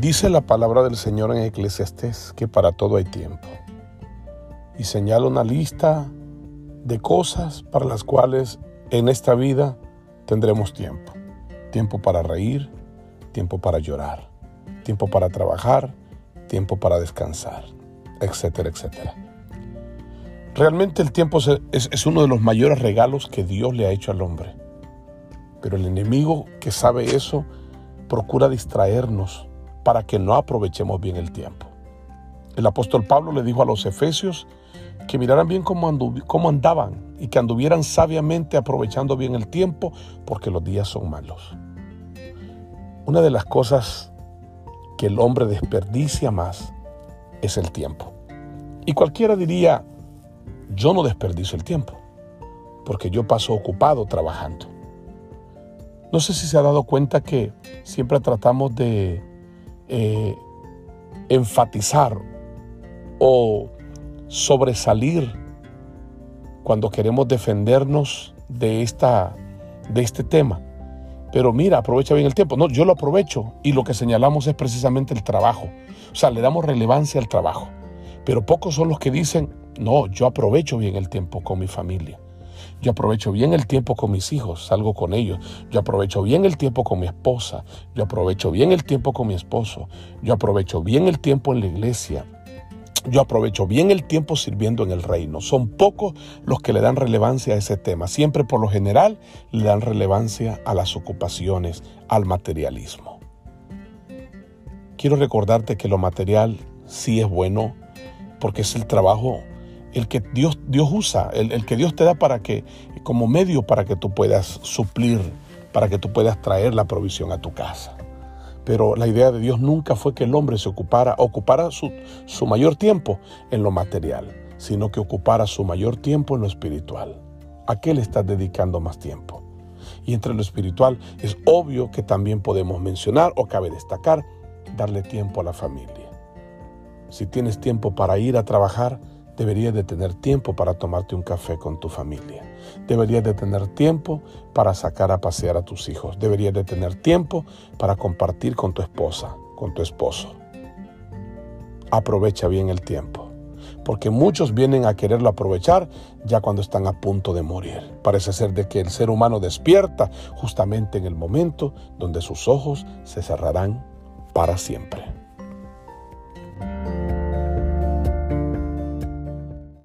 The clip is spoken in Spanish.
Dice la palabra del Señor en Eclesiastés que para todo hay tiempo. Y señala una lista de cosas para las cuales en esta vida tendremos tiempo. Tiempo para reír, tiempo para llorar, tiempo para trabajar, tiempo para descansar, etcétera, etcétera. Realmente el tiempo es, uno de los mayores regalos que Dios le ha hecho al hombre. Pero el enemigo que sabe eso procura distraernos para que no aprovechemos bien el tiempo. El apóstol Pablo le dijo a los efesios que miraran bien cómo, andaban y que anduvieran sabiamente aprovechando bien el tiempo porque los días son malos. Una de las cosas que el hombre desperdicia más es el tiempo. Y cualquiera diría, yo no desperdicio el tiempo, porque yo paso ocupado trabajando. No sé si se ha dado cuenta que siempre tratamos de eh, enfatizar o sobresalir cuando queremos defendernos de, esta, de este tema. Pero mira, aprovecha bien el tiempo. No, yo lo aprovecho y lo que señalamos es precisamente el trabajo. O sea, le damos relevancia al trabajo. Pero pocos son los que dicen, no, yo aprovecho bien el tiempo con mi familia. Yo aprovecho bien el tiempo con mis hijos, salgo con ellos. Yo aprovecho bien el tiempo con mi esposa. Yo aprovecho bien el tiempo con mi esposo. Yo aprovecho bien el tiempo en la iglesia. Yo aprovecho bien el tiempo sirviendo en el reino. Son pocos los que le dan relevancia a ese tema. Siempre por lo general le dan relevancia a las ocupaciones, al materialismo. Quiero recordarte que lo material sí es bueno porque es el trabajo el que Dios, Dios usa, el, que Dios te da para que, como medio para que tú puedas suplir, para que tú puedas traer la provisión a tu casa. Pero la idea de Dios nunca fue que el hombre se ocupara, ocupara su, su mayor tiempo en lo material, sino que ocupara su mayor tiempo en lo espiritual. ¿A qué le estás dedicando más tiempo? Y entre lo espiritual es obvio que también podemos mencionar o cabe destacar darle tiempo a la familia. Si tienes tiempo para ir a trabajar, Deberías de tener tiempo para tomarte un café con tu familia. Deberías de tener tiempo para sacar a pasear a tus hijos. Deberías de tener tiempo para compartir con tu esposa, con tu esposo. Aprovecha bien el tiempo, porque muchos vienen a quererlo aprovechar ya cuando están a punto de morir. Parece ser de que el ser humano despierta justamente en el momento donde sus ojos se cerrarán para siempre.